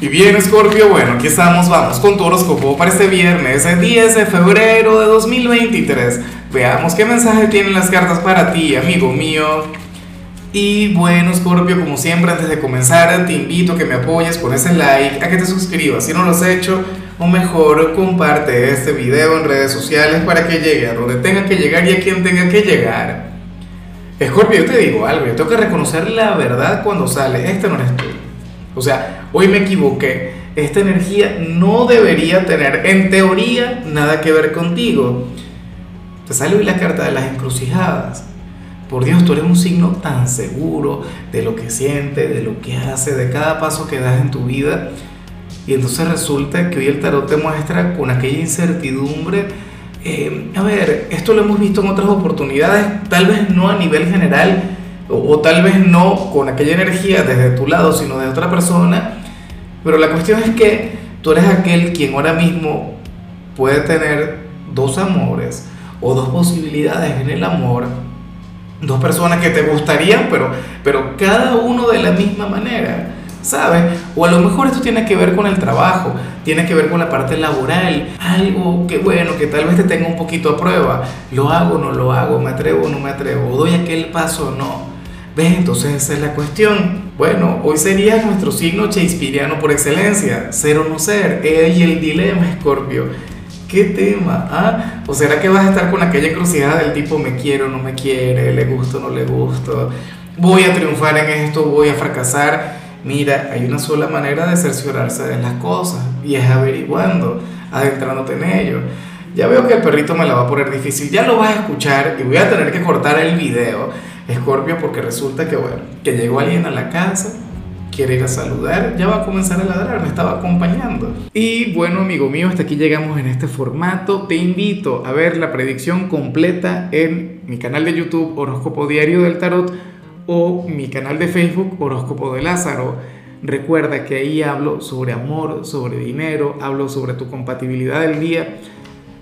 Y bien, Scorpio, bueno, aquí estamos, vamos con tu horóscopo para este viernes, el 10 de febrero de 2023. Veamos qué mensaje tienen las cartas para ti, amigo mío. Y bueno, Scorpio, como siempre, antes de comenzar, te invito a que me apoyes con ese like, a que te suscribas si no lo has hecho, o mejor, comparte este video en redes sociales para que llegue a donde tenga que llegar y a quien tenga que llegar. Scorpio, yo te digo algo, tengo que reconocer la verdad cuando sale, este no eres tú. O sea, hoy me equivoqué. Esta energía no debería tener, en teoría, nada que ver contigo. Te sale hoy la carta de las encrucijadas. Por Dios, tú eres un signo tan seguro de lo que siente, de lo que hace, de cada paso que das en tu vida. Y entonces resulta que hoy el tarot te muestra con aquella incertidumbre. Eh, a ver, esto lo hemos visto en otras oportunidades, tal vez no a nivel general, o, tal vez no con aquella energía desde tu lado, sino de otra persona, pero la cuestión es que tú eres aquel quien ahora mismo puede tener dos amores o dos posibilidades en el amor, dos personas que te gustarían, pero, pero cada uno de la misma manera. ¿sabes? O a lo mejor esto tiene que ver con el trabajo, tiene que ver con la parte laboral, algo que bueno, que tal vez te tenga un poquito a prueba, lo hago, no lo hago, me atrevo, no me atrevo, doy aquel paso, no. ¿Ves? Entonces esa es la cuestión. Bueno, hoy sería nuestro signo shakespeariano por excelencia, ser o no ser, y el dilema, Scorpio. ¿Qué tema? ¿Ah? ¿O será que vas a estar con aquella encrucijada del tipo me quiero, no me quiere, le gusto, no le gusto, voy a triunfar en esto, voy a fracasar? Mira, hay una sola manera de cerciorarse de las cosas y es averiguando, adentrándote en ello. Ya veo que el perrito me la va a poner difícil, ya lo vas a escuchar y voy a tener que cortar el video Escorpio porque resulta que, bueno, que llegó alguien a la casa, quiere ir a saludar, ya va a comenzar a ladrar, me estaba acompañando. Y bueno, amigo mío, hasta aquí llegamos en este formato. Te invito a ver la predicción completa en mi canal de YouTube Horóscopo Diario del Tarot o mi canal de Facebook Horóscopo de Lázaro. Recuerda que ahí hablo sobre amor, sobre dinero, hablo sobre tu compatibilidad del día